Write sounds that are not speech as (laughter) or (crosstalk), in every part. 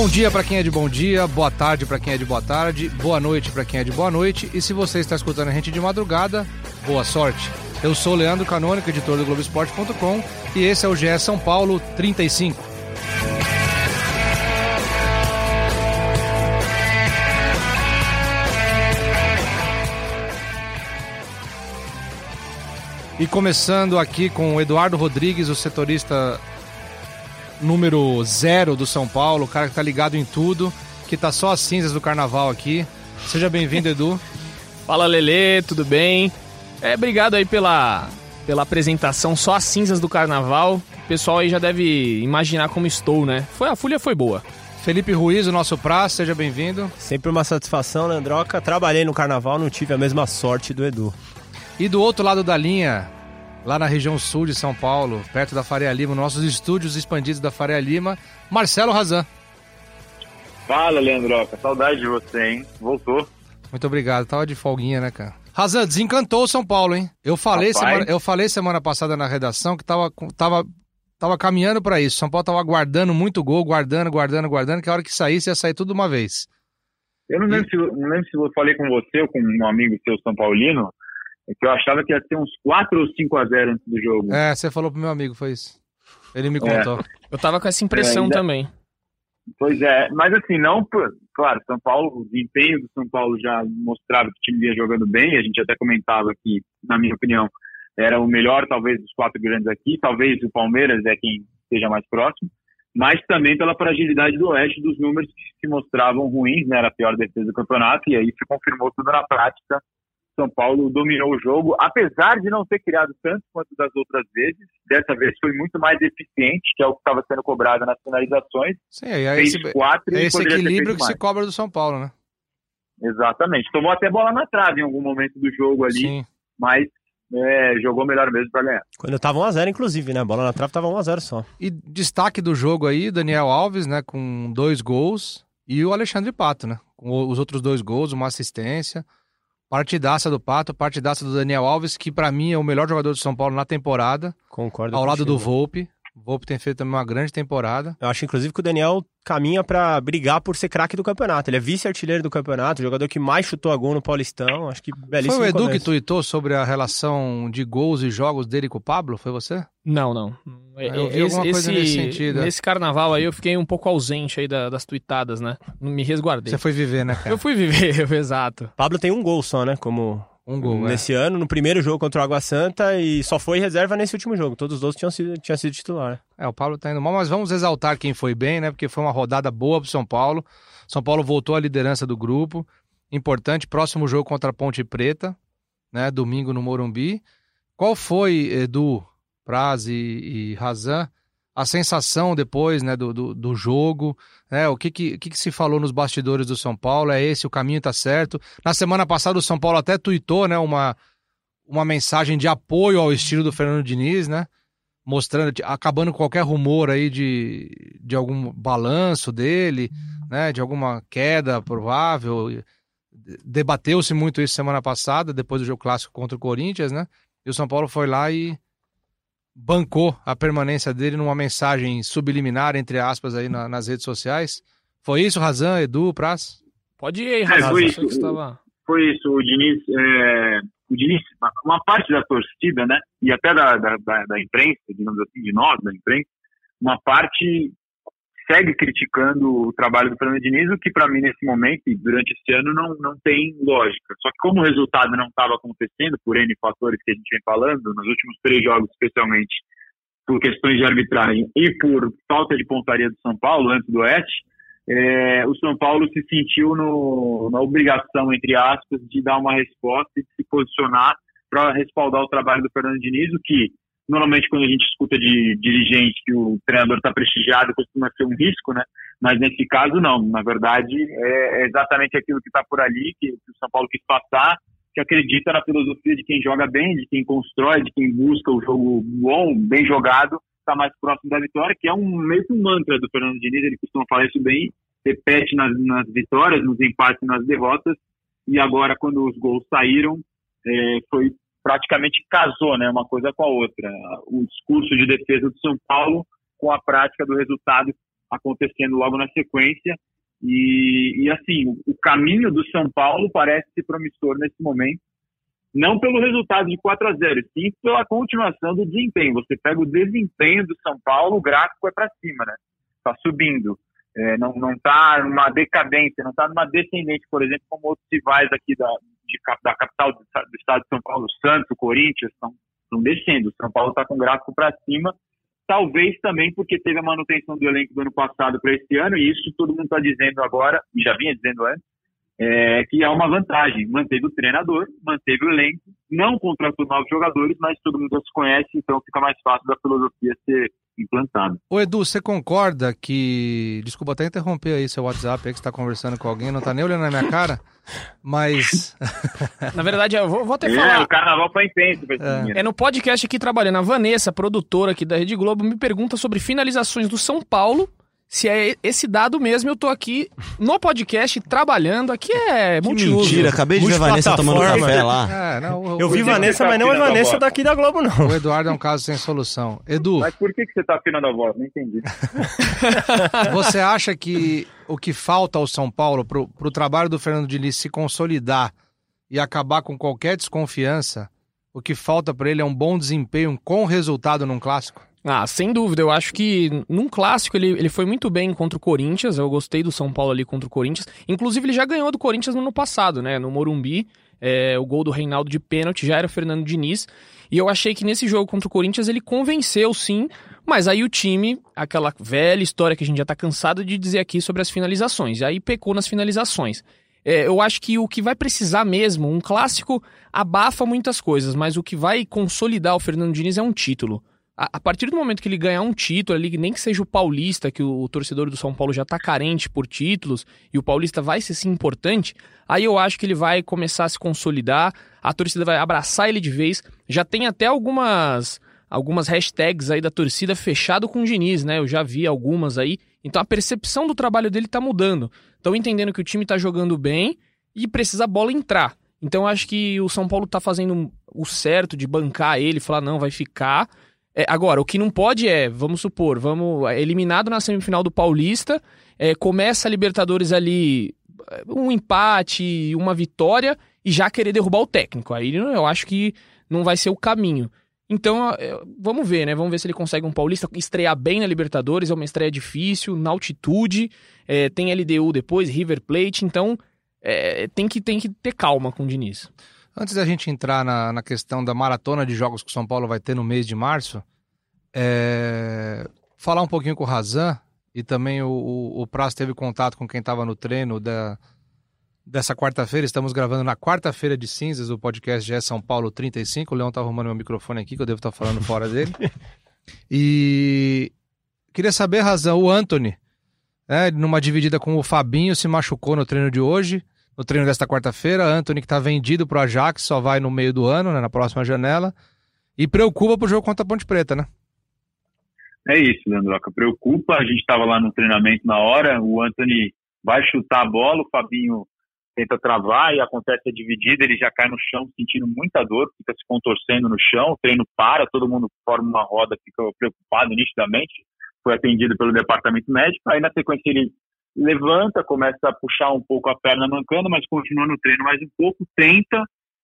Bom dia para quem é de bom dia, boa tarde para quem é de boa tarde, boa noite para quem é de boa noite. E se você está escutando a gente de madrugada, boa sorte. Eu sou Leandro Canônico, editor do Globoesporte.com, e esse é o GE São Paulo 35. E começando aqui com o Eduardo Rodrigues, o setorista número zero do São Paulo, o cara que tá ligado em tudo, que tá só as cinzas do carnaval aqui. Seja bem-vindo, Edu. (laughs) Fala, Lele, tudo bem? É, obrigado aí pela, pela apresentação, só as cinzas do carnaval. O pessoal aí já deve imaginar como estou, né? Foi, a folha foi boa. Felipe Ruiz, o nosso prazo, seja bem-vindo. Sempre uma satisfação, Leandroca. Trabalhei no carnaval, não tive a mesma sorte do Edu. E do outro lado da linha, lá na região sul de São Paulo, perto da Faria Lima, nossos estúdios expandidos da Faria Lima, Marcelo Razan. Fala, Leandroca. Saudade de você, hein? Voltou. Muito obrigado. Tava de folguinha, né, cara? Razan, desencantou o São Paulo, hein? Eu falei, semana, eu falei semana passada na redação que tava, tava, tava caminhando para isso. São Paulo tava guardando muito gol, guardando, guardando, guardando, que a hora que saísse ia sair tudo de uma vez. Eu não lembro, e... se, não lembro se eu falei com você ou com um amigo seu São Paulino, que eu achava que ia ter uns 4 ou 5 a 0 antes do jogo. É, você falou pro meu amigo, foi isso. Ele me contou. É. Eu tava com essa impressão é, ainda... também. Pois é, mas assim, não, claro, São Paulo, o desempenho do São Paulo já mostrava que o time ia jogando bem, a gente até comentava que, na minha opinião, era o melhor, talvez, dos quatro grandes aqui, talvez o Palmeiras é quem esteja mais próximo, mas também pela fragilidade do Oeste, dos números que se mostravam ruins, né, era a pior defesa do campeonato, e aí se confirmou tudo na prática, são Paulo dominou o jogo, apesar de não ter criado tanto quanto das outras vezes. Dessa vez foi muito mais eficiente, que é o que estava sendo cobrado nas finalizações. Sim, é Fez esse, quatro é esse equilíbrio que mais. se cobra do São Paulo, né? Exatamente. Tomou até bola na trave em algum momento do jogo ali, Sim. mas é, jogou melhor mesmo para ganhar. Quando tava 1x0, inclusive, né? A bola na trave tava 1x0 só. E destaque do jogo aí, Daniel Alves, né? Com dois gols. E o Alexandre Pato, né? Com os outros dois gols, uma assistência. Partidaça do Pato, partidaça do Daniel Alves, que para mim é o melhor jogador do São Paulo na temporada. Concordo. Ao lado do Volpe. O Volpe tem feito também uma grande temporada. Eu acho, inclusive, que o Daniel caminha para brigar por ser craque do campeonato. Ele é vice-artilheiro do campeonato, jogador que mais chutou a gol no Paulistão. Acho que belíssimo Foi o Edu começo. que tuitou sobre a relação de gols e jogos dele com o Pablo? Foi você? Não, não. Eu vi esse, alguma coisa nesse sentido. Nesse carnaval aí eu fiquei um pouco ausente aí das tuitadas, né? Me resguardei. Você foi viver, né, cara? Eu fui viver, (laughs) exato. Pablo tem um gol só, né? Como um gol, é. Nesse é. ano, no primeiro jogo contra o Água Santa e só foi reserva nesse último jogo. Todos os outros tinham sido, tinham sido titular. É, o Paulo tá indo mal, mas vamos exaltar quem foi bem, né? Porque foi uma rodada boa pro São Paulo. São Paulo voltou à liderança do grupo. Importante, próximo jogo contra a Ponte Preta, né? Domingo no Morumbi. Qual foi, Edu, Praz e, e Razan, a sensação depois né, do, do, do jogo, né, o que, que, que, se falou nos bastidores do São Paulo, é esse, o caminho está certo. Na semana passada o São Paulo até tuitou né, uma, uma mensagem de apoio ao estilo do Fernando Diniz, né? Mostrando, acabando com qualquer rumor aí de, de algum balanço dele, né? De alguma queda provável. Debateu-se muito isso semana passada, depois do jogo clássico contra o Corinthians, né? E o São Paulo foi lá e bancou a permanência dele numa mensagem subliminar, entre aspas, aí na, nas redes sociais. Foi isso, Razan, Edu, Praz? Pode ir aí, Razan. É, foi, isso, estava... foi isso, o Diniz, é, o Diniz, uma parte da torcida, né, e até da, da, da, da imprensa, digamos assim, de nós, da imprensa, uma parte segue criticando o trabalho do Fernando Diniz, o que para mim nesse momento e durante esse ano não, não tem lógica. Só que como o resultado não estava acontecendo por N fatores que a gente vem falando, nos últimos três jogos especialmente, por questões de arbitragem e por falta de pontaria do São Paulo antes do Oeste, é, o São Paulo se sentiu no, na obrigação, entre aspas, de dar uma resposta e de se posicionar para respaldar o trabalho do Fernando Diniz, o que Normalmente, quando a gente escuta de dirigente que o treinador está prestigiado, costuma ser um risco, né? Mas nesse caso, não. Na verdade, é, é exatamente aquilo que está por ali, que, que o São Paulo quis passar, que acredita na filosofia de quem joga bem, de quem constrói, de quem busca o jogo bom, bem jogado, está mais próximo da vitória, que é um um mantra do Fernando Diniz, ele costuma falar isso bem, repete nas, nas vitórias, nos empates, nas derrotas, e agora quando os gols saíram, é, foi praticamente casou, né, uma coisa com a outra. O discurso de defesa do São Paulo com a prática do resultado acontecendo logo na sequência. E, e assim, o, caminho do São Paulo parece promissor nesse momento não pelo resultado de 4 a 0 sim pela continuação do desempenho. Você pega o desempenho do São Paulo, o gráfico é para cima, né? Está subindo. É, não está numa decadência, não está numa descendente, por exemplo, como outros rivais aqui da, de, da capital do, do, estado de São Paulo, Santos, Corinthians, estão, descendo. São Paulo está com o gráfico para cima, talvez também porque teve a manutenção do elenco do ano passado para esse ano, e isso todo mundo está dizendo agora, e já vinha dizendo antes, é, que é uma vantagem. Manteve o treinador, manteve o elenco, não contratou novos jogadores, mas todo mundo já se conhece, então fica mais fácil da filosofia ser implantada. Ô Edu, você concorda que. Desculpa até interromper aí seu WhatsApp aí que você está conversando com alguém, não está nem olhando na minha cara, mas. (laughs) na verdade, eu vou, vou até é, falar. O carnaval foi intenso é. é no podcast aqui trabalhando. A Vanessa, produtora aqui da Rede Globo, me pergunta sobre finalizações do São Paulo se é esse dado mesmo, eu tô aqui no podcast trabalhando. Aqui é multiuso. Mentira, acabei de ver a Vanessa tomando café lá. É, não, o, eu vi Vanessa, mas não é Vanessa daqui da Globo, não. O Eduardo é um caso sem solução. Edu. Mas por que, que você tá afinando a voz? Não entendi. (laughs) você acha que o que falta ao São Paulo pro, pro trabalho do Fernando Diniz se consolidar e acabar com qualquer desconfiança, o que falta para ele é um bom desempenho com resultado num clássico? Ah, sem dúvida. Eu acho que num clássico ele, ele foi muito bem contra o Corinthians. Eu gostei do São Paulo ali contra o Corinthians. Inclusive, ele já ganhou do Corinthians no ano passado, né? No Morumbi. É, o gol do Reinaldo de pênalti já era o Fernando Diniz. E eu achei que nesse jogo contra o Corinthians ele convenceu sim, mas aí o time, aquela velha história que a gente já tá cansado de dizer aqui sobre as finalizações, e aí pecou nas finalizações. É, eu acho que o que vai precisar mesmo, um clássico abafa muitas coisas, mas o que vai consolidar o Fernando Diniz é um título a, a, partir do momento que ele ganhar um título ali, nem que seja o Paulista, que o, o torcedor do São Paulo já tá carente por títulos, e o Paulista vai ser sim importante, aí eu acho que ele vai começar a se consolidar, a torcida vai abraçar ele de vez. Já tem até algumas algumas hashtags aí da torcida fechado com o Diniz, né? Eu já vi algumas aí. Então a percepção do trabalho dele tá mudando. Estão entendendo que o time tá jogando bem e precisa a bola entrar. Então eu acho que o São Paulo tá fazendo o certo de bancar ele, falar não, vai ficar é, agora, o que não pode é, vamos supor, vamos eliminado na semifinal do Paulista, é, começa a Libertadores ali um empate, uma vitória e já querer derrubar o técnico. Aí eu acho que não vai ser o caminho. Então, é, vamos ver, né? Vamos ver se ele consegue um paulista estrear bem na Libertadores. É uma estreia difícil, na altitude. É, tem LDU depois, River Plate. Então, é, tem, que, tem que ter calma com o Diniz. Antes da gente entrar na, na questão da maratona de jogos que o São Paulo vai ter no mês de março, é... falar um pouquinho com o Razan e também o, o, o Praz teve contato com quem estava no treino da, dessa quarta-feira. Estamos gravando na quarta-feira de cinzas o podcast já é São Paulo 35. O Leão tá arrumando meu microfone aqui, que eu devo estar tá falando fora dele. (laughs) E queria saber, Razan, o Anthony, né, numa dividida com o Fabinho, se machucou no treino de hoje no treino desta quarta-feira. Anthony que está vendido para o Ajax, só vai no meio do ano, né, na próxima janela. E preocupa para o jogo contra a Ponte Preta, né? É isso, Leandroca. Preocupa. A gente estava lá no treinamento na hora. O Anthony vai chutar a bola, o Fabinho tenta travar e acontece a dividida. Ele já cai no chão sentindo muita dor, fica se contorcendo no chão. O treino para, todo mundo forma uma roda, fica preocupado nitidamente. Foi atendido pelo departamento médico. Aí na sequência ele levanta, começa a puxar um pouco a perna mancando, mas continua no treino mais um pouco, tenta,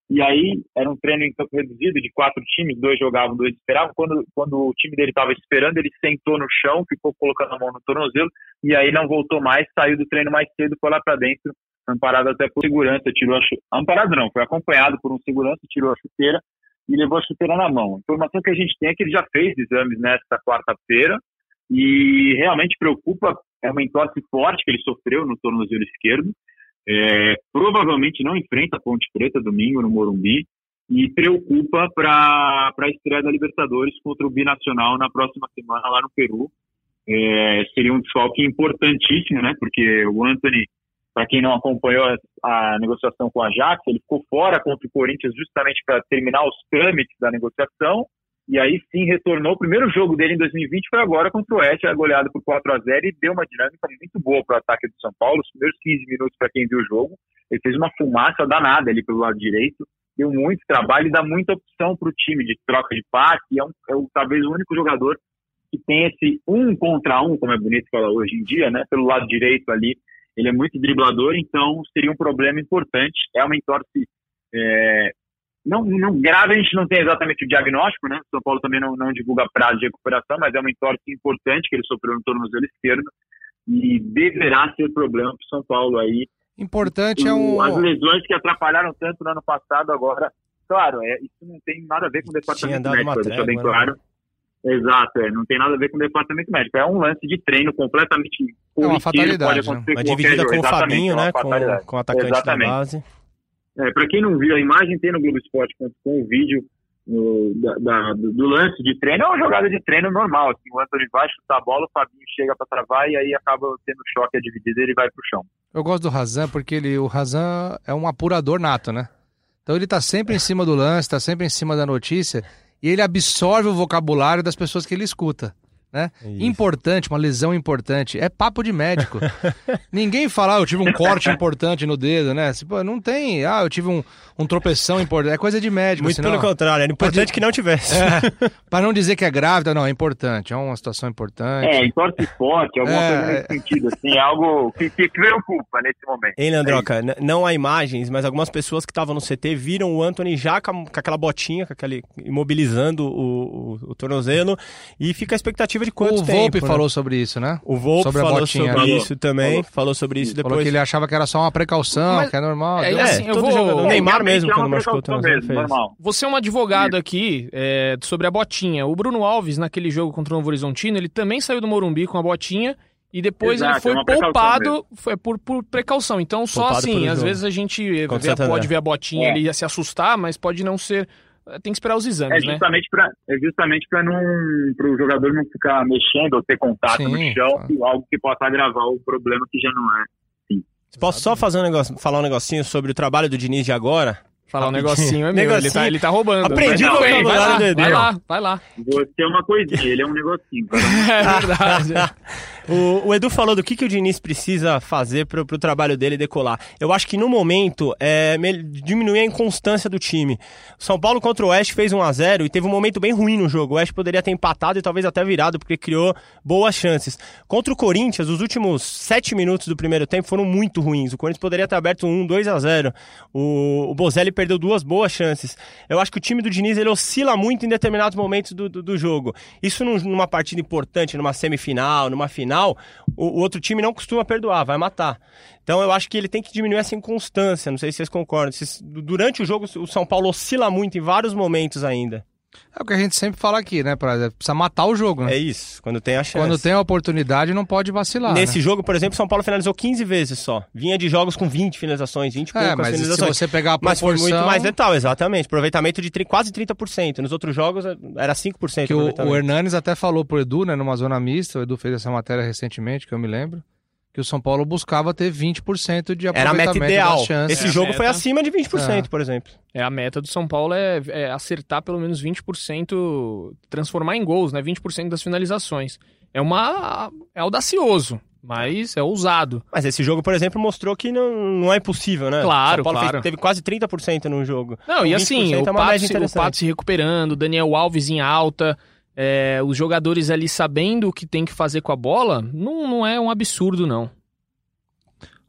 e aí era um treino em campo reduzido de quatro times, dois jogavam, dois esperavam. Quando, quando o time dele estava esperando, ele sentou no chão, ficou colocando a mão no tornozelo, e aí não voltou mais, saiu do treino mais cedo, foi lá para dentro, amparado até por segurança, tirou a chuteira. Amparado não, foi acompanhado por um segurança, tirou a chuteira e levou a chuteira na mão. A informação que a gente tem é que ele já fez exames nesta quarta-feira, e realmente preocupa, é uma entorse forte que ele sofreu no tornozelo esquerdo, é, provavelmente não enfrenta a Ponte Preta domingo no Morumbi, e preocupa para a estreia da Libertadores contra o Binacional na próxima semana lá no Peru. É, seria um desfalque importantíssimo, né? Porque o Anthony, para quem não acompanhou a, a, negociação com a Ajax, ele ficou fora contra o Corinthians justamente para terminar os trâmites da negociação e aí sim retornou. O primeiro jogo dele em 2020 foi agora contra o Oeste, goleado por 4 a 0 e deu uma dinâmica muito boa para o ataque do São Paulo. Os primeiros 15 minutos, para quem viu o jogo, ele fez uma fumaça danada ali pelo lado direito, deu muito trabalho e dá muita opção para o time de troca de passe. É, um, é um, talvez o único jogador que tem esse um contra um, como é bonito falar hoje em dia, né? Pelo lado direito ali, ele é muito driblador, então seria um problema importante. É uma entorse é, não, não grave, a gente não tem exatamente o diagnóstico, né? São Paulo também não, não divulga prazo de recuperação, mas é uma entorse importante que ele sofreu no tornozelo esquerdo e deverá ser problema para o São Paulo aí. Importante é um... As lesões que atrapalharam tanto no ano passado, agora, claro, é, isso não tem nada a ver com o departamento médico, deixa bem né? claro. Exato, é, não tem nada a ver com o departamento médico. É um lance de treino completamente é uma fatalidade, pode acontecer né? dividida com o Fabinho, né? Com, com o atacante Exatamente. da base. É, Para quem não viu a imagem, tem no Globoesporte.com o vídeo no, da, da, do lance de treino. É uma jogada de treino normal. Assim, o Antônio vai chutar a bola, o Fabinho chega para travar e aí acaba tendo choque, a dividida e ele vai pro chão. Eu gosto do Razan porque ele, o Razan é um apurador nato, né? Então ele tá sempre em cima do lance, tá sempre em cima da notícia e ele absorve o vocabulário das pessoas que ele escuta. Né? Importante, uma lesão importante. É papo de médico. (laughs) Ninguém fala, ah, eu tive um corte importante no dedo, né? Tipo, não tem, ah, eu tive um, um tropeção importante. É coisa de médico. Muito senão... pelo contrário, é importante que não tivesse. É, (laughs) para não dizer que é grávida, não, é importante. É uma situação importante. É, entorse forte, alguma é... coisa nesse sentido, assim, é algo que, que preocupa nesse momento. Hein, Leandroca, é não há imagens, mas algumas pessoas que estavam no CT viram o Anthony já com, com aquela botinha, com aquele, imobilizando o, o, o tornozelo, e fica a expectativa de quanto o tempo. O Volpe né? falou sobre isso, né? O Volpe sobre falou botinha, sobre né? isso também. Falou. falou. sobre isso depois. Falou que ele achava que era só uma precaução, Mas, que é normal. É, assim, eu vou... Jogador, o Neymar mesmo, quando machucou o mesmo, normal. Você é um advogado aqui é, sobre a botinha. O Bruno Alves, naquele jogo contra o Novo Horizontino, ele também saiu do Morumbi com a botinha e depois Exato, ele foi é poupado foi por, por precaução. Então, só poupado assim, às vezes a gente vê, pode ver a botinha é. ali e se assustar, mas pode não ser tem que esperar os exames, é justamente né? Pra, é justamente para não para o jogador não ficar mexendo ou ter contato Sim, no chão, claro. algo que possa agravar o problema que já não é. Sim. Posso só fazer um negócio, falar um negocinho sobre o trabalho do Diniz de agora? Falar um negocinho é meu, negocinho. Ele, tá, ele tá roubando. Aprendi o vocabulário do Vai lá, vai lá. Você é uma coisinha, ele é um negocinho. (laughs) é verdade. (laughs) o, o, Edu falou do que, que o Diniz precisa fazer pro, pro trabalho dele decolar. Eu acho que no momento é diminuir a inconstância do time. O São Paulo contra o Oeste fez 1 a 0 e teve um momento bem ruim no jogo. O Oeste poderia ter empatado e talvez até virado, porque criou boas chances. Contra o Corinthians, os últimos sete minutos do primeiro tempo foram muito ruins. O Corinthians poderia ter aberto um 2 a 0 O, o Bozelli perdeu duas boas chances. Eu acho que o time do Diniz ele oscila muito em determinados momentos do, do, do jogo. Isso numa partida importante, numa semifinal, numa final, o, o, outro time não costuma perdoar, vai matar. Então eu acho que ele tem que diminuir essa inconstância. Não sei se vocês concordam. Durante o jogo, o São Paulo oscila muito em vários momentos ainda. É o que a gente sempre fala aqui, né? Pra, precisa matar o jogo, né? É isso, quando tem a chance. Quando tem a oportunidade, não pode vacilar. Nesse né? jogo, por exemplo, São Paulo finalizou 15 vezes só. Vinha de jogos com 20 finalizações, 20 e é, poucas mas finalizações. se você pegar a proporção... Mas foi muito mais letal, exatamente. Aproveitamento de quase 30%. Nos outros jogos era 5%. Que o, o Hernanes até falou pro Edu, né? Numa zona mista, o Edu fez essa matéria recentemente, que eu me lembro que o São Paulo buscava ter 20% de aproveitamento Era a meta ideal. Esse é jogo foi acima de 20%, é. por exemplo. É, a meta do São Paulo é, é, acertar pelo menos 20%, transformar em gols, né? 20% das finalizações. É uma é audacioso, mas é ousado. Mas esse jogo, por exemplo, mostrou que não, não é possível, né? Claro, São Paulo claro. Fez, teve quase 30% no jogo. Não, e assim, é o, Pato, o Pato se recuperando, Daniel Alves em alta é, os jogadores ali sabendo o que tem que fazer com a bola, não, não é um absurdo, não.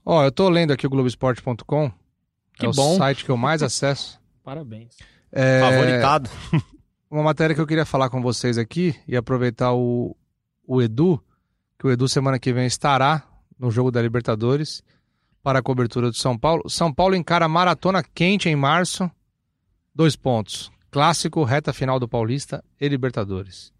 Ó, oh, eu tô lendo aqui o Globoesporte.com. Que é bom. o site que eu mais acesso. (laughs) Parabéns. É... Favoritado. (laughs) Uma matéria que eu queria falar com vocês aqui e aproveitar o, o Edu, que o Edu semana que vem estará no jogo da Libertadores para a cobertura do São Paulo. São Paulo encara maratona quente em março. Dois pontos. Clássico, reta final do Paulista e Libertadores.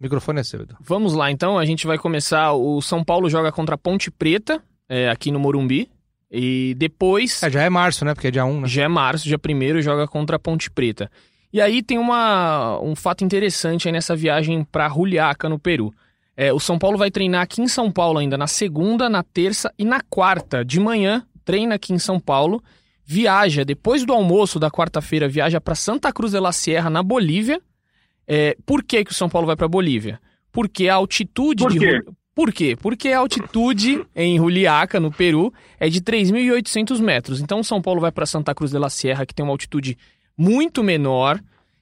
Microfone é seu, Edu. Vamos lá, então. A gente vai começar. O São Paulo joga contra a Ponte Preta, é, aqui no Morumbi. E depois. É, já é março, né? Porque é dia 1, né? Já é março, dia 1 joga contra a Ponte Preta. E aí tem uma, um fato interessante aí nessa viagem para Juliaca, no Peru. É, o São Paulo vai treinar aqui em São Paulo ainda na segunda, na terça e na quarta de manhã. Treina aqui em São Paulo viaja, depois do almoço da quarta-feira, viaja para Santa Cruz de la Sierra, na Bolívia. É, por que, que o São Paulo vai para Bolívia? Porque a altitude por de. Por quê? Porque a altitude em Juliaca, no Peru, é de 3.800 metros. Então, o São Paulo vai para Santa Cruz de la Sierra, que tem uma altitude muito menor.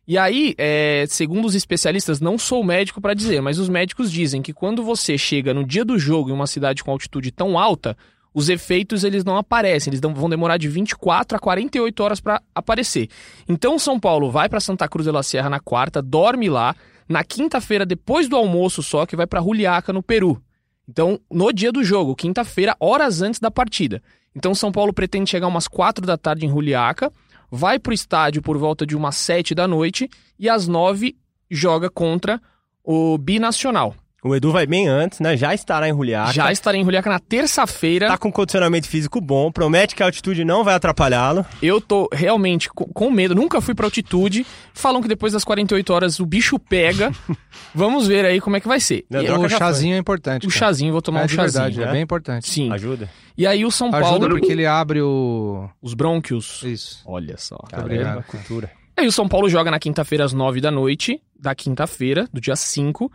E aí, é, segundo os especialistas, não sou médico para dizer, mas os médicos dizem que quando você chega no dia do jogo em uma cidade com altitude tão alta, os efeitos eles não aparecem, eles vão demorar de 24 a 48 horas para aparecer. Então São Paulo vai para Santa Cruz de la Sierra na quarta, dorme lá, na quinta-feira depois do almoço só que vai para Juliaca no Peru. Então, no dia do jogo, quinta-feira, horas antes da partida. Então São Paulo pretende chegar umas 4 da tarde em Juliaca, vai para o estádio por volta de umas 7 da noite e às 9 joga contra o Binacional. O Edu vai bem antes, né? Já estará em Juliaca. Já estará em Juliaca na terça-feira. Tá com condicionamento físico bom, promete que a altitude não vai atrapalhá-lo. Eu tô realmente com medo, nunca fui pra altitude. Falam que depois das 48 horas o bicho pega. (laughs) Vamos ver aí como é que vai ser. E o chazinho foi. é importante. O cara. chazinho, vou tomar é um chazinho. Verdade, é. é bem importante. Sim. Ajuda. E aí o São Paulo. Ajuda porque ele abre o. Os brônquios. Isso. Olha só. Caramba, cultura. Aí o São Paulo joga na quinta-feira às 9 da noite, da quinta-feira, do dia 5.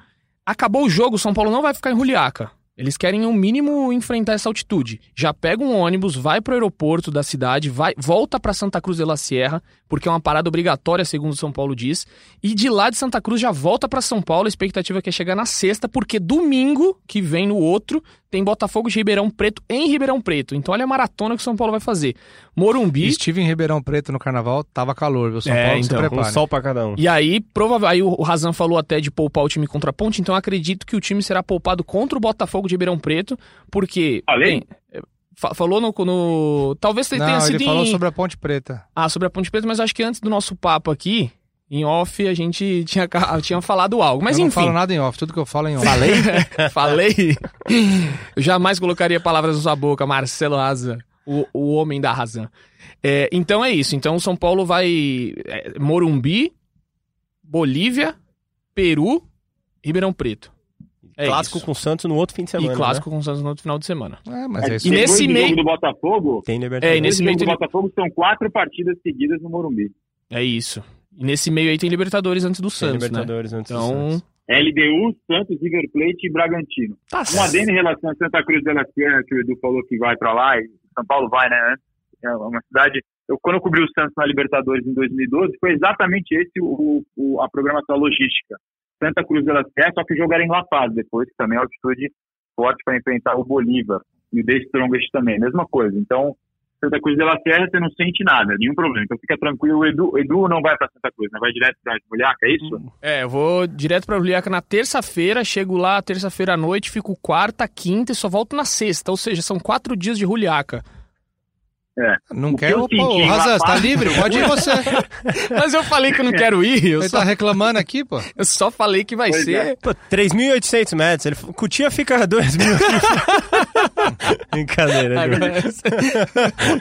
Acabou o jogo, o São Paulo não vai ficar em Juliaca. Eles querem, no mínimo, enfrentar essa altitude. Já pega um ônibus, vai pro aeroporto da cidade, vai, volta para Santa Cruz de la Sierra, porque é uma parada obrigatória, segundo São Paulo diz. E de lá de Santa Cruz já volta para São Paulo. A expectativa é que é chegar na sexta, porque domingo, que vem no outro, tem Botafogo de Ribeirão Preto em Ribeirão Preto. Então olha a maratona que o São Paulo vai fazer. Morumbi. Estive em Ribeirão Preto no carnaval, tava calor, viu? São é, Paulo então, se prepara. Um sol pra cada um. E aí, provavelmente, aí o Razan falou até de poupar o time contra a ponte, então acredito que o time será poupado contra o Botafogo de Ribeirão Preto, porque. Falei? Bem, falou no, no. Talvez Não, tenha sido. Ele falou em... sobre a Ponte Preta. Ah, sobre a Ponte Preta, mas acho que antes do nosso papo aqui, em off, a gente tinha, (laughs) tinha falado algo. Mas eu enfim. não falo nada em off, tudo que eu falo é em off. Falei? (laughs) Falei? Eu jamais colocaria palavras na sua boca, Marcelo Razan, o, o homem da razão. É, então é isso. Então o São Paulo vai. É, Morumbi, Bolívia, Peru, Ribeirão Preto. É clássico isso. com o Santos no outro fim de semana. E clássico com o Santos no outro final de semana. É, mas é isso. E nesse meio- do Botafogo, Tem É, e Libertadores. nesse nesse meio do. Botafogo são quatro partidas seguidas no Morumbi. É isso. E nesse meio aí tem Libertadores antes do Tem Santos, né? Libertadores antes do Então, Santos. LDU, Santos, River Plate e Bragantino. tá Um adendo em relação a Santa Cruz de la Sierra, que o Edu falou que vai pra lá, e São Paulo vai, né? É uma cidade. Eu, quando eu cobri o Santos na Libertadores em 2012, foi exatamente esse o, o- a programação logística. Santa Cruz de la Sierra, só que era em La Paz depois, que também é altitude forte para enfrentar o Bolívar. E o The Strongest também, mesma coisa. Então, Santa Cruz de la Sierra você não sente nada, nenhum problema. Então fica tranquilo, o Edu, Edu não vai para Santa Cruz, né? Vai direto para Mulhaca, é isso? É, eu vou direto pra Juliaca na terça-feira, chego lá terça-feira à noite, fico quarta, quinta e só volto na sexta. Ou seja, são quatro dias de Juliaca. Não O quer que em Razan, você tá livre? Pode ir (laughs) você. Mas eu falei que eu não quero ir, eu Ele só, tá reclamando aqui, pô. (laughs) eu só falei que vai Pois ser. é. Pô, 3.800 metros. Ele... Cutia fica 2 mil. (laughs) Brincadeira. Agora-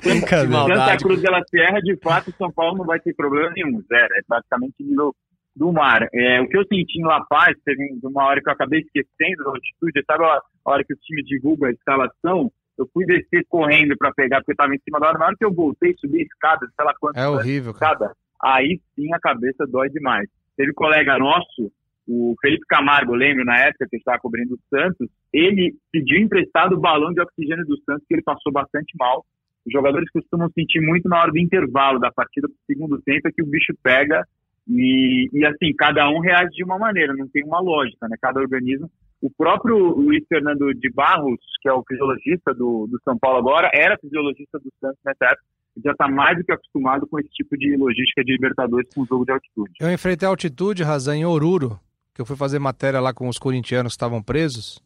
Brincadeira. Santa Cruz de la Sierra, de fato, São Paulo não vai ter problema nenhum, zero. É praticamente nível do mar. É, o que eu senti em La Paz, teve uma hora que eu acabei esquecendo da altitude, sabe a hora que o time divulga a escalação? Eu fui descer correndo para pegar, porque estava em cima da hora. Na hora que eu voltei, subi a escada, sei lá quanto. É horrível, cara. escada, aí sim a cabeça dói demais. Teve um colega nosso, o Felipe Camargo, lembro na época que estava cobrindo o Santos, ele pediu emprestado o balão de oxigênio do Santos, que ele passou bastante mal. Os jogadores costumam sentir muito na hora do intervalo da partida pro segundo tempo, é que o bicho pega e, e assim, cada um reage de uma maneira, não tem uma lógica, né? Cada organismo. O próprio Luiz Fernando de Barros, que é o fisiologista do, do São Paulo agora, era fisiologista do Santos nessa época, já está mais do que acostumado com esse tipo de logística de Libertadores com jogo de altitude. Eu enfrentei a altitude, Razan, em Oruro, que eu fui fazer matéria lá com os corintianos que estavam presos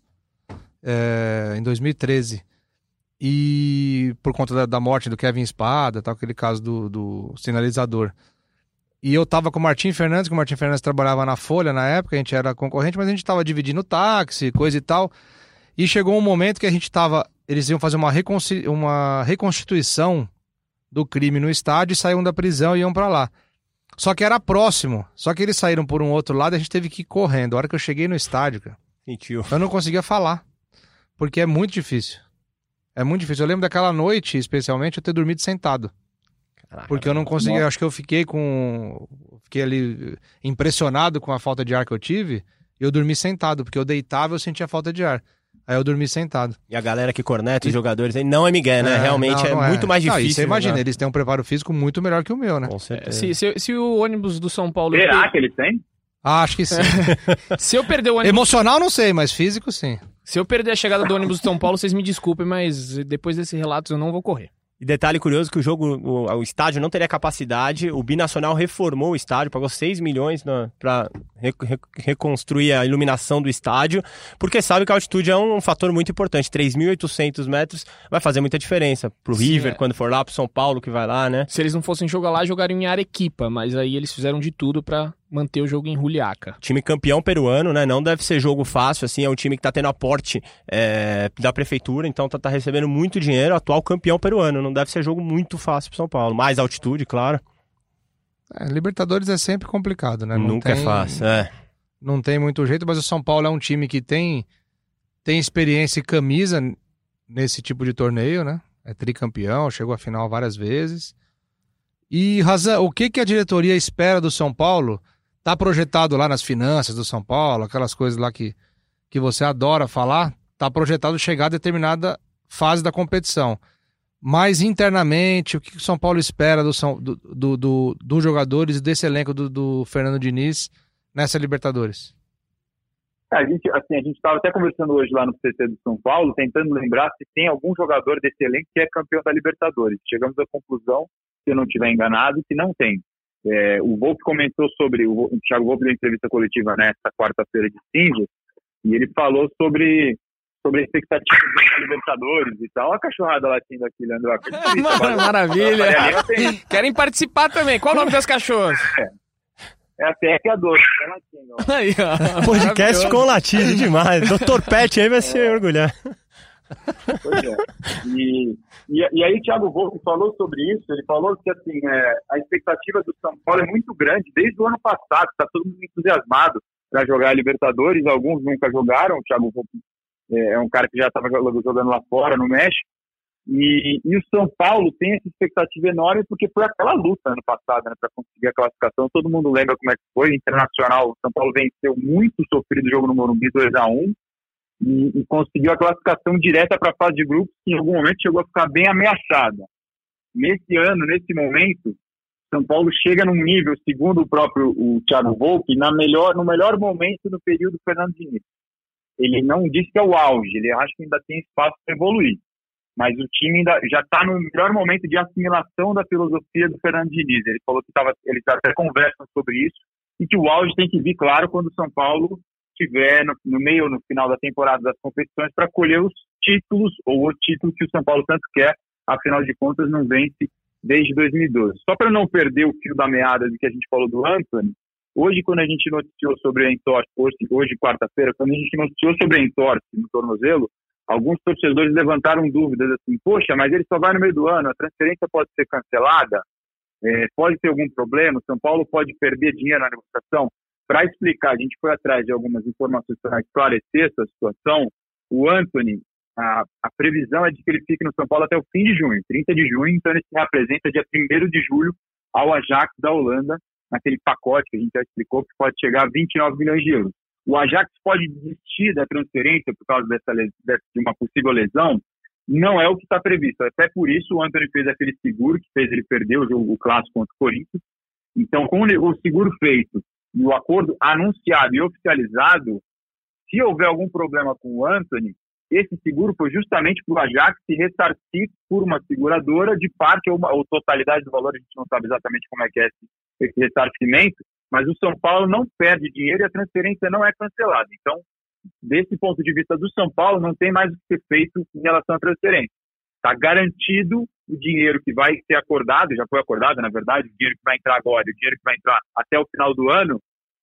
é, em 2013. E por conta da, da morte do Kevin Espada, tal, aquele caso do, do sinalizador. E eu tava com o Martim Fernandes, que o Martim Fernandes trabalhava na Folha na época, a gente era concorrente, mas a gente tava dividindo táxi, coisa e tal. E chegou um momento que a gente tava. Eles iam fazer uma, reconci- uma reconstituição do crime no estádio e saíam da prisão e iam pra lá. Só que era próximo. Só que eles saíram por um outro lado e a gente teve que ir correndo. A hora que eu cheguei no estádio, cara, Sentiu. eu não conseguia falar. Porque é muito difícil. É muito difícil. Eu lembro daquela noite, especialmente, eu ter dormido sentado. Caraca, Porque eu não conseguia. Nossa. Acho que eu fiquei com. Fiquei ali eh, impressionado com a falta de ar que eu tive. E eu dormi sentado, porque eu deitava e eu sentia falta de ar. Aí eu dormi sentado. E a galera que corneta os jogadores aí não é Miguel, né? É, Realmente não, não é, muito mais difícil. Não, você imagina, eles têm um preparo físico muito melhor que o meu, né? Com certeza. Se, se, se o ônibus do São Paulo. Será que eles têm? Ah, acho que sim. (laughs) se eu perder o ônibus. Emocional não sei, mas físico sim. Se eu perder a chegada do ônibus do São Paulo, vocês me desculpem, mas depois desse relato eu não vou correr. E detalhe curioso que o jogo, o, o, estádio não teria capacidade, o Binacional reformou o estádio, pagou 6 milhões para re, re, reconstruir a iluminação do estádio, porque sabe que a altitude é um, um fator muito importante. 3.800 metros vai fazer muita diferença pro Sim, River, é. quando for lá, pro São Paulo que vai lá, né? Se eles não fossem jogar lá, jogariam em Arequipa, mas aí eles fizeram de tudo para manter o jogo em Juliaca. Time campeão peruano, né? Não deve ser jogo fácil, assim, é um time que tá tendo aporte é, da prefeitura, então tá, tá, recebendo muito dinheiro, atual campeão peruano. Não deve ser jogo muito fácil pro São Paulo. Mais altitude, claro. É, Libertadores é sempre complicado, né? Não Nunca é tem, é fácil, é. Não tem muito jeito, mas o São Paulo é um time que tem, tem experiência e camisa nesse tipo de torneio, né? É tricampeão, chegou à final várias vezes. E, Razan, o que, que a diretoria espera do São Paulo Tá projetado lá nas finanças do São Paulo, aquelas coisas lá que, que você adora falar, tá projetado chegar a determinada fase da competição. Mas internamente, o que o São Paulo espera do, do, do, do dos jogadores desse elenco do, do Fernando Diniz nessa Libertadores? É, a gente assim, a gente estava até conversando hoje lá no CT do São Paulo, tentando lembrar se tem algum jogador desse elenco que é campeão da Libertadores. Chegamos à conclusão, se eu não estiver enganado, que não tem. É, o Volpe comentou sobre, o, o Thiago Volpe deu entrevista coletiva nesta quarta-feira de cinza, e ele falou sobre sobre a expectativa dos Libertadores e tal. Olha a cachorrada latindo aqui, Leandro. (laughs) Maravilha. Querem participar também. Qual o nome das cachorras? É, é a Teca Doce, tá Aí, ó. Podcast com latido demais. Doutor Pet aí vai se é. orgulhar. Pois é. E, e, e, aí Thiago Volpe falou sobre isso, ele falou que assim, é, a expectativa do São Paulo é muito grande, desde o ano passado, está todo mundo entusiasmado para jogar a Libertadores, alguns nunca jogaram, o Thiago Volpe é, é um cara que já estava jogando lá fora, no México, e, e, o São Paulo tem essa expectativa enorme porque foi aquela luta ano passado né, para conseguir a classificação. Todo mundo lembra como é que foi. Internacional, o São Paulo venceu muito sofrido o jogo no Morumbi 2 a 1 e, e conseguiu a classificação direta para a fase de grupos, que em algum momento chegou a ficar bem ameaçada. Nesse ano, nesse momento, São Paulo chega num nível, segundo o próprio o Thiago Volpe, na melhor, no melhor momento do período Fernando Diniz. Ele não disse que é o auge, ele acha que ainda tem espaço para evoluir. Mas o time ainda já está no melhor momento de assimilação da filosofia do Fernando Diniz. Ele falou que tava, eles até conversam sobre isso e que o auge tem que vir, claro, quando o São Paulo tiver no, no meio ou no final da temporada das competições para colher os títulos ou o título que o São Paulo tanto quer, afinal de contas não vence desde 2012. Só para não perder o fio da meada do que a gente falou do Anthony, hoje quando a gente noticiou sobre a entorse, hoje, hoje quarta-feira, quando a gente noticiou sobre a entorse no tornozelo, alguns torcedores levantaram dúvidas assim, poxa, mas ele só vai no meio do ano, a transferência pode ser cancelada, é, pode ter algum problema, São Paulo pode perder dinheiro na negociação. Para explicar, a gente foi atrás de algumas informações para esclarecer essa situação. O Anthony, a, a, previsão é de que ele fique no São Paulo até o fim de junho, 30 de junho, então ele se apresenta dia 1 de julho ao Ajax da Holanda, naquele pacote que a gente já explicou, que pode chegar a 29 milhões de euros. O Ajax pode desistir da transferência por causa dessa, de uma possível lesão, não é o que está previsto. Até por isso o Anthony fez aquele seguro que fez ele perder o jogo o clássico contra o Corinthians. Então, com o seguro feito e o acordo anunciado e oficializado, se houver algum problema com o Anthony, esse seguro foi justamente para o Ajax se ressarcir por uma seguradora de parte ou, uma, ou, totalidade do valor, a gente não sabe exatamente como é que é esse, esse ressarcimento, mas o São Paulo não perde dinheiro e a transferência não é cancelada. Então, desse ponto de vista do São Paulo, não tem mais o que ser feito em relação à transferência. Está garantido o dinheiro que vai ser acordado, já foi acordado, na verdade, o dinheiro que vai entrar agora, o dinheiro que vai entrar até o final do ano,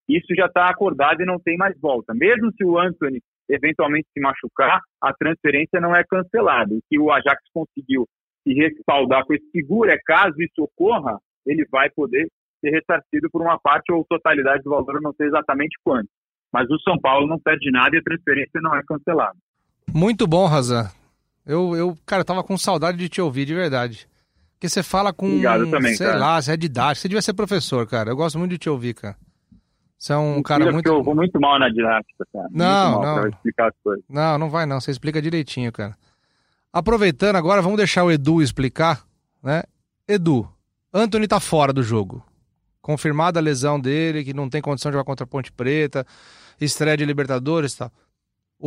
isso já está acordado e não tem mais volta. Mesmo se o Anthony eventualmente se machucar, a transferência não é cancelada. O que o Ajax conseguiu se respaldar com esse seguro é caso isso ocorra, ele vai poder ser ressarcido por uma parte ou totalidade do valor, não sei exatamente quanto. Mas o São Paulo não perde nada e a transferência não é cancelada. Muito bom, Razan. Eu, eu, cara, tava com saudade de te ouvir, de verdade. Porque você fala com. Obrigado também, sei cara. lá, você é didático. Você devia ser professor, cara. Eu gosto muito de te ouvir, cara. Você é um cara muito. Eu vou muito mal na didática, cara. Não, não. explicar as coisas. Não, não vai não. Você explica direitinho, cara. Aproveitando agora, vamos deixar o Edu explicar, né? Edu, Anthony tá fora do jogo. Confirmada a lesão dele, que não tem condição de jogar contra a Ponte Preta, estreia de Libertadores e tal.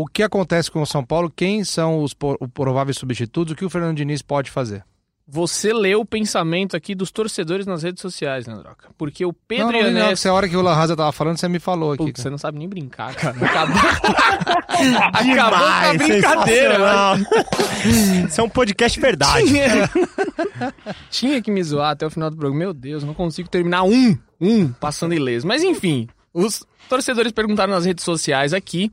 O que acontece com o São Paulo? Quem são os prováveis substitutos? O que o Fernando Diniz pode fazer? Você leu o pensamento aqui dos torcedores nas redes sociais, né, Droca? Porque o Pedro não, não, Ianese... Não, essa hora que o Larraza tava falando, você me falou aqui. Putz, você não sabe nem brincar, cara. Acabou, (laughs) Acabou com a brincadeira. Isso é um podcast verdade. Tinha... (laughs) Tinha que me zoar até o final do programa. Meu Deus, não consigo terminar um, um, passando ileso. Mas enfim, os torcedores perguntaram nas redes sociais aqui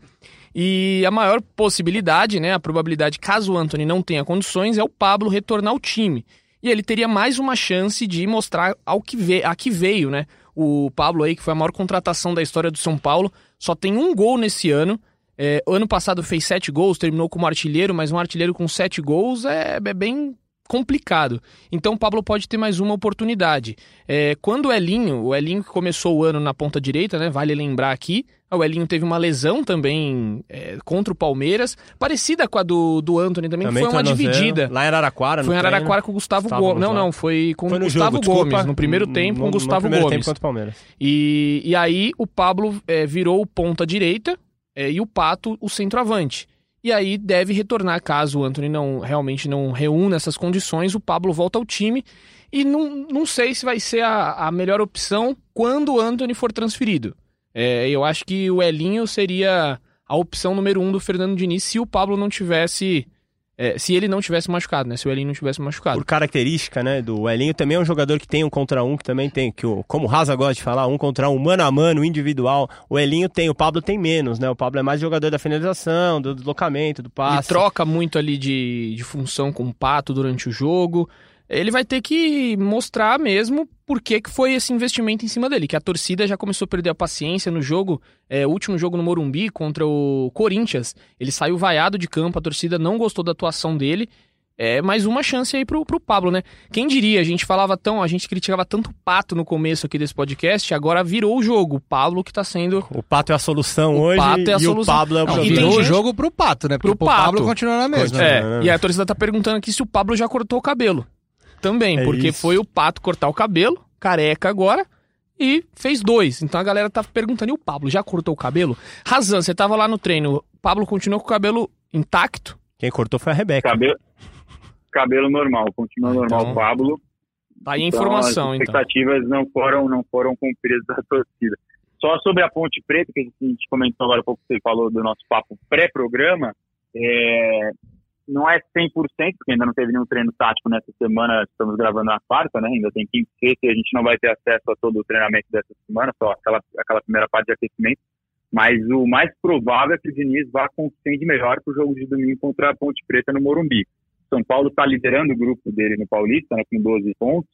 e a maior possibilidade, né, a probabilidade, caso o Anthony não tenha condições, é o Pablo retornar ao time. E ele teria mais uma chance de mostrar ao que veio, a que veio, né? O Pablo aí, que foi a maior contratação da história do São Paulo, só tem um gol nesse ano. É, ano passado fez sete gols, terminou como artilheiro, mas um artilheiro com sete gols é, é bem complicado. Então o Pablo pode ter mais uma oportunidade. É, quando o Elinho, o Elinho que começou o ano na ponta direita, né? Vale lembrar aqui, o Elinho teve uma lesão também é, contra o Palmeiras, parecida com a do, do Anthony também, também que foi uma dividida. Lá em Araraquara, Foi em Araraquara com o Gustavo, Gustavo Gomes. Não, não, foi com o Gustavo jogo, Gomes, desculpa, no primeiro tempo no, com o Gustavo Gomes. Tempo contra o Palmeiras. E, e aí o Pablo é, virou o ponta direita é, e o Pato o centroavante. E aí deve retornar caso o Anthony não realmente não reúna essas condições, o Pablo volta ao time. E não, não sei se vai ser a, a melhor opção quando o Anthony for transferido. É, eu acho que o Elinho seria a opção número um do Fernando Diniz se o Pablo não tivesse é, se ele não tivesse machucado, né? Se o Elinho não tivesse machucado. Por característica, né, do Elinho também é um jogador que tem um contra um, que também tem, que o, como o Raza gosta de falar, um contra um, mano a mano, individual. O Elinho tem, o Pablo tem menos, né? O Pablo é mais jogador da finalização, do deslocamento, do passe. E troca muito ali de, de função com o Pato durante o jogo ele vai ter que mostrar mesmo por que, que foi esse investimento em cima dele. Que a torcida já começou a perder a paciência no jogo, é, último jogo no Morumbi contra o Corinthians. Ele saiu vaiado de campo, a torcida não gostou da atuação dele. É mais uma chance aí pro, pro Pablo, né? Quem diria, a gente falava tão, a gente criticava tanto o Pato no começo aqui desse podcast, agora virou o jogo. O Pablo que tá sendo. O Pato é a solução o hoje. Pato é a e solução. o Pablo é o não, Virou gente... o jogo pro Pato, né? Porque pro o Pato. Pablo continua na mesma. É, né? e a torcida tá perguntando aqui se o Pablo já cortou o cabelo também, é porque isso. foi o Pato cortar o cabelo, careca agora, e fez dois. Então a galera tá perguntando, e o Pablo já cortou o cabelo? Razan, você tava lá no treino, o Pablo continuou com o cabelo intacto? Quem cortou foi a Rebeca. Cabelo, cabelo normal, continua normal então, o Pablo. Tá aí a então, informação, as então. expectativas então. não foram não foram cumpridas da torcida. Só sobre a Ponte Preta, que a gente comentou agora há pouco, você falou do nosso papo pré-programa, é, não é 100%, porque ainda não teve nenhum treino tático nessa semana, estamos gravando na quarta, né? Ainda tem quinta e a gente não vai ter acesso a todo o treinamento dessa semana, só aquela, aquela primeira parte de aquecimento. Mas o mais provável é que o Diniz vá com de melhor para o jogo de domingo contra a Ponte Preta no Morumbi. São Paulo está liderando o grupo dele no Paulista, né, com 12 pontos,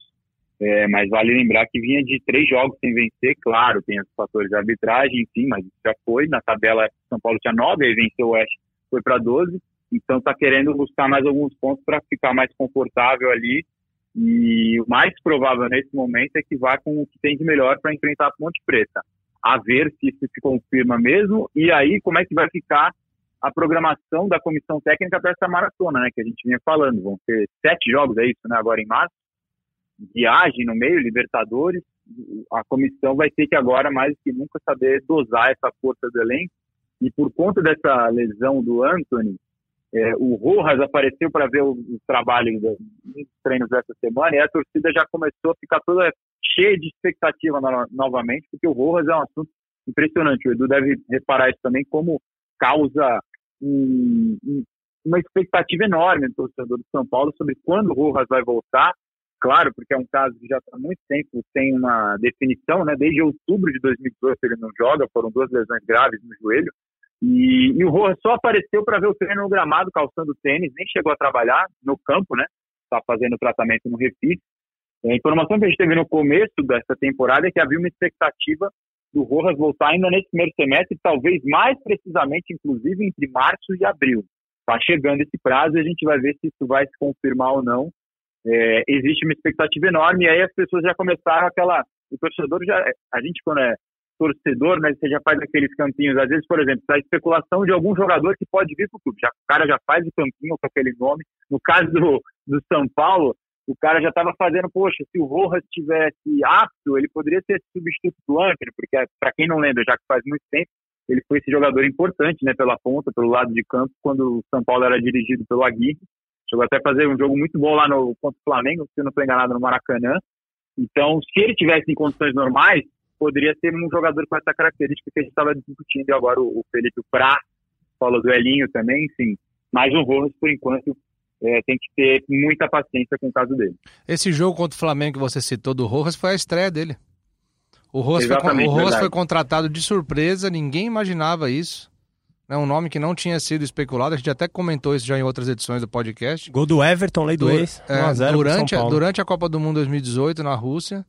é, mas vale lembrar que vinha de três jogos sem vencer, claro, tem os fatores de arbitragem, enfim, mas já foi. Na tabela, São Paulo tinha nove, aí venceu o Oeste, foi para 12. Então está querendo buscar mais alguns pontos para ficar mais confortável ali. E o mais provável nesse momento é que vá com o que tem de melhor para enfrentar a Ponte Preta. A ver se isso se confirma mesmo. E aí, como é que vai ficar a programação da comissão técnica para essa maratona, né? Que a gente vinha falando. Vão ter sete jogos, é isso, né? Agora em março. Viagem no meio, Libertadores. A comissão vai ter que agora, mais que nunca, saber dosar essa força do elenco. E por conta dessa lesão do Anthony, é, o Rojas apareceu para ver o, o trabalho dos treinos dessa semana e a torcida já começou a ficar toda cheia de expectativa no, novamente, porque o Rojas é um assunto impressionante. O Edu deve reparar isso também como causa um, um, uma expectativa enorme no torcedor do São Paulo sobre quando o Rojas vai voltar. Claro, porque é um caso que já está há muito tempo sem uma definição, né? Desde outubro de 2012 ele não joga, foram duas lesões graves no joelho. E, e o Rojas só apareceu para ver o treino no gramado, calçando tênis, nem chegou a trabalhar no campo, né? Está fazendo tratamento no Recife. A informação que a gente teve no começo dessa temporada é que havia uma expectativa do Rojas voltar ainda nesse primeiro semestre, talvez mais precisamente, inclusive, entre março e abril. Está chegando esse prazo e a gente vai ver se isso vai se confirmar ou não. É, existe uma expectativa enorme e aí as pessoas já começaram aquela. O torcedor já. A gente, quando é torcedor, né, você já faz aqueles campinhos, às vezes, por exemplo, a especulação de algum jogador que pode vir para o clube, já, o cara já faz o campinho com aquele nome, no caso do, do São Paulo, o cara já estava fazendo, poxa, se o Rojas estivesse apto, ele poderia ser substituto do Anthony, porque para quem não lembra, já que faz muito tempo, ele foi esse jogador importante, né, pela ponta, pelo lado de campo, quando o São Paulo era dirigido pelo Aguirre, chegou até a fazer um jogo muito bom lá no contra o Flamengo, se eu não estou enganado, no Maracanã, então, se ele tivesse em condições normais, poderia ser um jogador com essa característica que a gente estava discutindo e agora o, Felipe Prá falou do Elinho também, enfim. Mas o Rojas, por enquanto, é, tem que ter muita paciência com o caso dele. Esse jogo contra o Flamengo que você citou do Rojas foi a estreia dele. O Rojas, foi, o Rojas foi contratado de surpresa, ninguém imaginava isso. É um nome que não tinha sido especulado, a gente até comentou isso já em outras edições do podcast. Gol do Everton, lei do, do ex, é, durante, durante a Copa do Mundo 2018 na Rússia,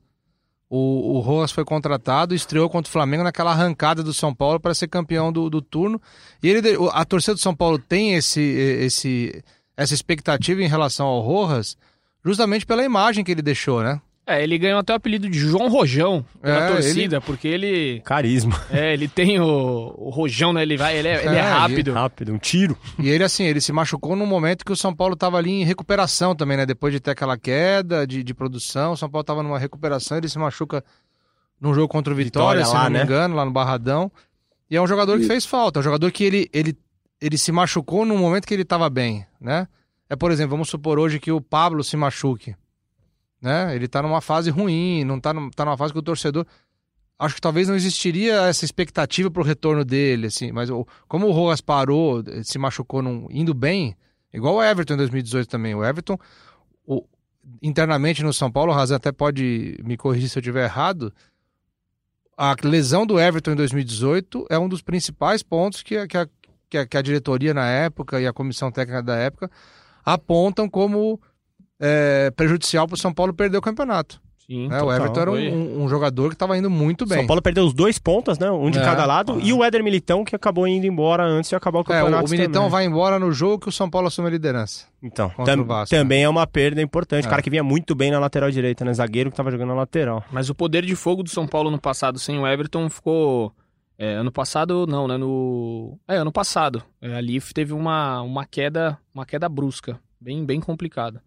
o, o Rojas foi contratado, estreou contra o Flamengo naquela arrancada do São Paulo para ser campeão do, do turno. E ele, a torcida do São Paulo tem esse, esse, essa expectativa em relação ao Rojas, justamente pela imagem que ele deixou, né? É, ele ganhou até o apelido de João Rojão pela é, torcida, ele... porque ele. Carisma. É, ele tem o, o Rojão, né? Ele vai, ele é, ele é, é rápido. Ele... Rápido, um tiro. E ele, assim, ele se machucou num momento que o São Paulo tava ali em recuperação também, né? Depois de ter aquela queda de, de produção, o São Paulo tava numa recuperação, ele se machuca num jogo contra o Vitória, Vitória se lá, não me né? engano, lá no Barradão. E é um jogador que fez falta, é um jogador que ele, ele, ele se machucou num momento que ele tava bem, né? É, por exemplo, vamos supor hoje que o Pablo se machuque né? Ele tá numa fase ruim, não tá, no, tá numa fase que o torcedor. Acho que talvez não existiria essa expectativa pro retorno dele, assim, mas o, como o Rojas parou, se machucou num, indo bem, igual o Everton em 2018 também. O Everton, o, internamente no São Paulo, o Razan até pode me corrigir se eu estiver errado. A lesão do Everton em 2018 é um dos principais pontos que, que, a, que, a, que a diretoria na época e a comissão técnica da época apontam como é, prejudicial para o São Paulo perder o campeonato. Sim, é, o Everton era um, um, jogador que estava indo muito bem. São Paulo perdeu os dois pontos, né? Um de é, cada lado. E o Éder Militão, que acabou indo embora antes de acabar o campeonato. É, o, Militão também. vai embora no jogo que o São Paulo assume a liderança. Então, tam Vasco, também né? é uma perda importante. O é. cara que vinha muito bem na lateral direita, né? Zagueiro que estava jogando na lateral. Mas o poder de fogo do São Paulo no passado sem o Everton ficou. É, ano passado, não, né? No. É, ano passado. É, ali teve uma, uma queda uma queda brusca, bem, bem complicada.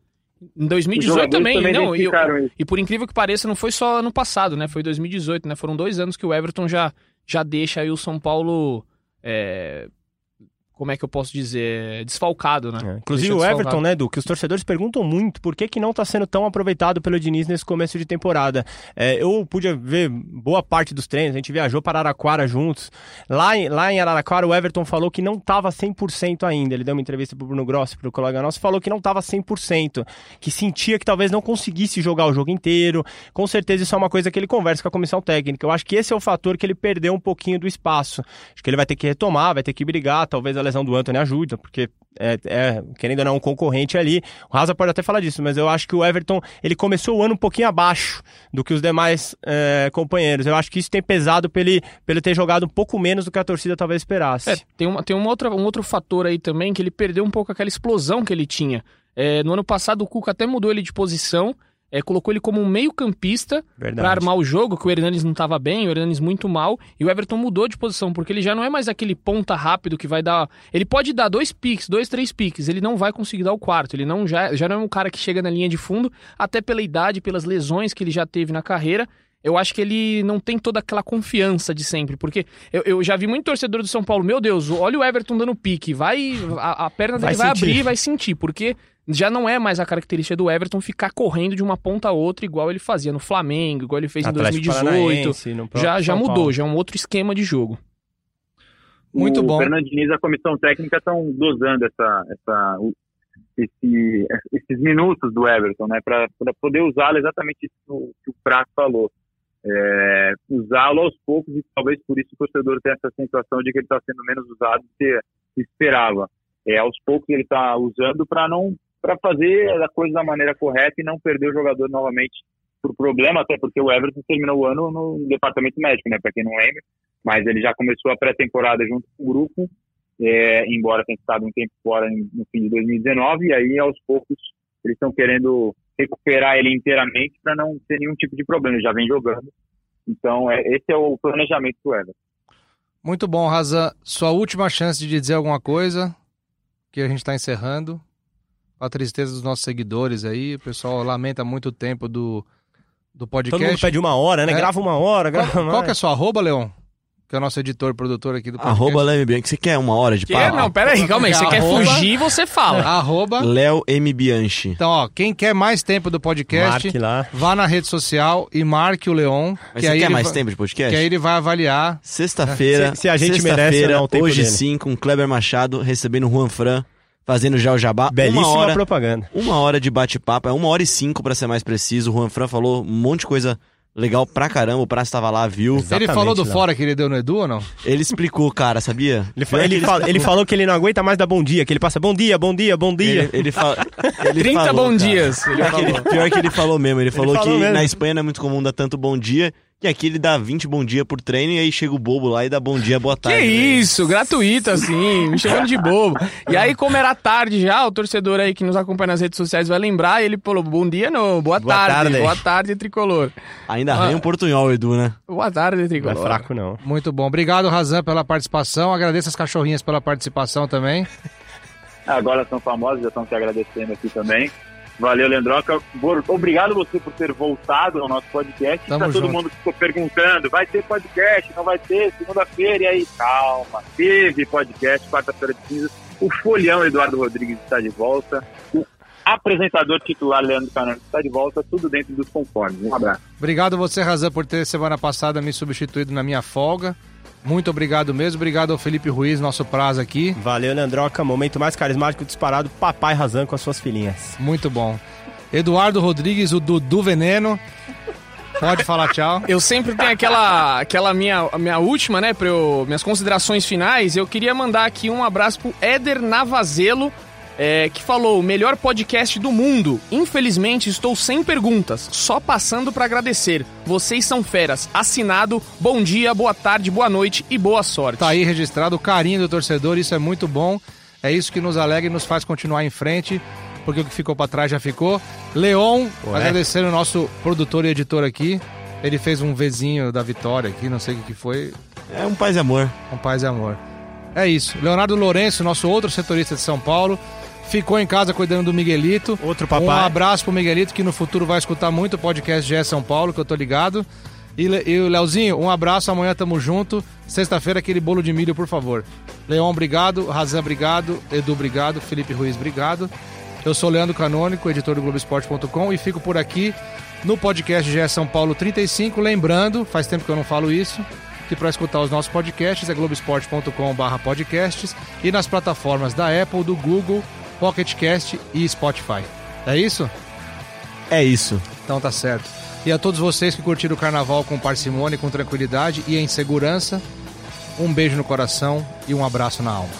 Em 2018 também, também não, e, e, por incrível que pareça, não foi só ano passado, né? Foi 2018, né? Foram dois anos que o Everton já, já deixa aí o São Paulo é, como é que eu posso dizer, desfalcado, né? É. Inclusive o Everton, né, Edu, que os torcedores perguntam muito por que, que não está sendo tão aproveitado pelo Diniz nesse começo de temporada. É, eu pude ver boa parte dos treinos, a gente viajou para Araraquara juntos. Lá em, lá em Araraquara, o Everton falou que não estava 100% ainda. Ele deu uma entrevista para o Bruno Grossi, para o colega nosso, falou que não estava 100%, que sentia que talvez não conseguisse jogar o jogo inteiro. Com certeza isso é uma coisa que ele conversa com a comissão técnica. Eu acho que esse é o fator que ele perdeu um pouquinho do espaço. Acho que ele vai ter que retomar, vai ter que brigar, talvez a lesão do Anthony ajuda, porque é, é, querendo ou não, um concorrente ali. O Raza pode até falar disso, mas eu acho que o Everton ele começou o ano um pouquinho abaixo do que os demais é, companheiros. Eu acho que isso tem pesado para ele, ele ter jogado um pouco menos do que a torcida talvez esperasse. É, tem, uma, tem uma outra, um outro fator aí também que ele perdeu um pouco aquela explosão que ele tinha. É, no ano passado o Cuca até mudou ele de posição é, colocou ele como um meio-campista para armar o jogo, que o Hernanes não estava bem, o Hernanes muito mal, e o Everton mudou de posição, porque ele já não é mais aquele ponta rápido que vai dar. Ele pode dar dois piques, dois, três piques, ele não vai conseguir dar o quarto. Ele não já, já não é um cara que chega na linha de fundo, até pela idade, pelas lesões que ele já teve na carreira eu acho que ele não tem toda aquela confiança de sempre. Porque eu, eu já vi muito torcedor do São Paulo, meu Deus, olha o Everton dando pique, vai. A, a perna dele vai, vai abrir, vai sentir, porque já não é mais a característica do Everton ficar correndo de uma ponta a outra, igual ele fazia no Flamengo, igual ele fez Atlético em 2018. Já, já mudou, já é um outro esquema de jogo. Muito o bom. O Fernando Diniz e a comissão técnica estão dosando essa, essa, esse, esses minutos do Everton, né, para poder usá-lo exatamente isso que o Prato falou é, usá-lo aos poucos e talvez por isso o torcedor tenha essa sensação de que ele está sendo menos usado do que esperava. É, aos poucos ele está usando para não para fazer a coisa da maneira correta e não perder o jogador novamente por problema, até porque o Everton terminou o ano no departamento médico, né? Para quem não lembra, mas ele já começou a pré-temporada junto com o grupo, é, embora tenha estado um tempo fora no fim de 2019, e aí aos poucos eles estão querendo recuperar ele inteiramente para não ter nenhum tipo de problema. Ele já vem jogando Então, é, esse é o planejamento do Everton. Muito bom, Razan. Sua última chance de dizer alguma coisa, que a gente está encerrando. A tristeza dos nossos seguidores aí. O pessoal lamenta muito o tempo do, do podcast. Todo mundo pede uma hora, né? É. Grava uma hora, grava qual, mais. Qual que é a sua arroba, Leon? que é o nosso editor, produtor aqui do podcast. Arroba Léo Bianchi. Você quer uma hora de papo? Não, pera aí, calma aí. Você quer fugir, você fala. Arroba Léo M. Bianchi. Então, ó, quem quer mais tempo do podcast, Marque lá. vá na rede social e marque o Leon. Mas que você aí quer mais vai- tempo de podcast? Que aí ele vai avaliar. Sexta-feira. Se- se a gente sexta-feira, merece, não, o tempo Hoje dele. sim, com Kleber Machado, recebendo o Juan Fran, fazendo já o jabá. Belíssima uma hora, propaganda. uma hora de bate-papo, é uma hora e cinco pra ser mais preciso. O Juan Fran falou um monte de coisa legal pra caramba. O Praça tava lá, viu? Exato. ele falou do Léo. fora que ele deu no Edu ou não? Ele explicou, cara, sabia? Ele, fa- ele, fala- ele falou que ele não aguenta mais dar bom dia, que ele passa bom dia, bom dia, bom dia. Ele, ele fa- (laughs) ele 30 falou, bom cara. dias. Ele Pior que, falou. ele, pior que ele falou mesmo. Ele falou falou que mesmo. na Espanha não é muito comum dar tanto bom dia. Que aqui ele dá 20 bom dia por treino e aí chega o bobo lá e dá bom dia, boa Que tarde. né? isso, gratuito assim, me chamando de bobo. E aí, como era tarde já, o torcedor aí que nos acompanha nas redes sociais vai lembrar, ele falou, bom dia não, boa, Boa tarde, tarde. boa tarde, Tricolor. Ainda arranha um portunhol, Edu, né? Boa tarde, Não é Tricolor. fraco, não. Muito bom. Obrigado, Razan, pela participação. Agradeço as cachorrinhas pela participação também. (laughs) Agora são famosos, já estão te agradecendo aqui também. Valeu, Leandroca. Obrigado você por ter voltado ao nosso podcast. Tamo Tá todo junto. mundo que ficou perguntando, vai ter podcast, não vai ter, segunda-feira, e aí, calma. Teve podcast, quarta-feira de cinza. O folhão Eduardo Rodrigues está de volta. O apresentador titular Leandro Canano está de volta, tudo dentro dos conformes. Um abraço. Obrigado você, Razan, por ter semana passada me substituído na minha folga. Muito obrigado mesmo. Obrigado ao Felipe Ruiz, nosso prazo aqui. Valeu, Leandroca. Momento mais carismático disparado. Papai Razan com as suas filhinhas. Muito bom. Eduardo Rodrigues, o Dudu Veneno. Pode falar tchau. Eu sempre tenho aquela, aquela minha, minha última, né, pra eu, minhas considerações finais. Eu queria mandar aqui um abraço pro Éder Navazelo, é, que falou: melhor podcast do mundo. Infelizmente, estou sem perguntas, só passando pra agradecer. Vocês são feras. Assinado, bom dia, boa tarde, boa noite e boa sorte. Tá aí registrado o carinho do torcedor, isso é muito bom. É isso que nos alegra e nos faz continuar em frente, porque o que ficou pra trás já ficou. Leon, Ué. agradecendo o nosso produtor e editor aqui. Ele fez um Vzinho da vitória aqui, não sei o que foi. É um paz e amor. Com paz e amor. É isso. Leonardo Lourenço, nosso outro setorista de São Paulo, ficou em casa cuidando do Miguelito. Outro Um papai. abraço pro Miguelito, que no futuro vai escutar muito o podcast GE São Paulo, que eu tô ligado. E, e o Leozinho, um abraço, amanhã tamo junto. Sexta-feira, aquele bolo de milho, por favor. Leon, obrigado. Razan, obrigado. Edu, obrigado. Felipe Ruiz, obrigado. Eu sou Leandro Canônico, editor do Globoesporte.com e fico por aqui no podcast GE São Paulo 35. Lembrando, faz tempo que eu não falo isso, que para escutar os nossos podcasts é globoesporte.com.br podcasts e nas plataformas da Apple, do Google, Pocket Cast e Spotify. É isso? É isso. Então tá certo. E a todos vocês que curtiram o carnaval com parcimônia, com tranquilidade e em segurança, um beijo no coração e um abraço na alma.